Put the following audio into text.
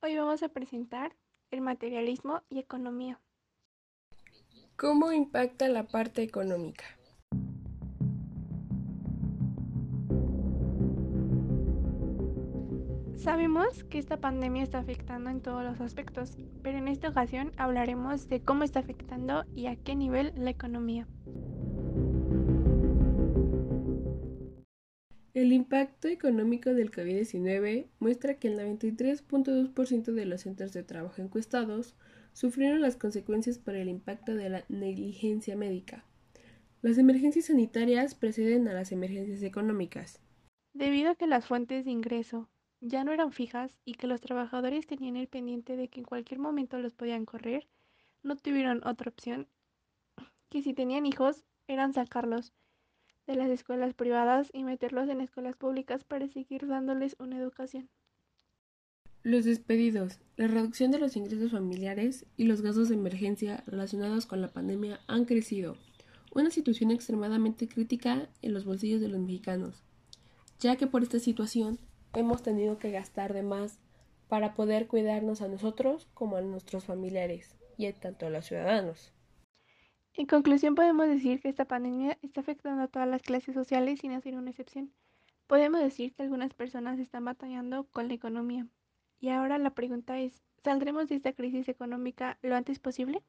Hoy vamos a presentar el materialismo y economía. ¿Cómo impacta la parte económica? Sabemos que esta pandemia está afectando en todos los aspectos, pero en esta ocasión hablaremos de cómo está afectando y a qué nivel la economía. El impacto económico del COVID-19 muestra que el 93.2% de los centros de trabajo encuestados sufrieron las consecuencias por el impacto de la negligencia médica. Las emergencias sanitarias preceden a las emergencias económicas. Debido a que las fuentes de ingreso ya no eran fijas y que los trabajadores tenían el pendiente de que en cualquier momento los podían correr, no tuvieron otra opción que si tenían hijos eran sacarlos de las escuelas privadas y meterlos en escuelas públicas para seguir dándoles una educación. Los despedidos, la reducción de los ingresos familiares y los gastos de emergencia relacionados con la pandemia han crecido, una situación extremadamente crítica en los bolsillos de los mexicanos, ya que por esta situación hemos tenido que gastar de más para poder cuidarnos a nosotros como a nuestros familiares y tanto a los ciudadanos. En conclusión, podemos decir que esta pandemia está afectando a todas las clases sociales sin hacer una excepción. Podemos decir que algunas personas están batallando con la economía. Y ahora la pregunta es, ¿saldremos de esta crisis económica lo antes posible?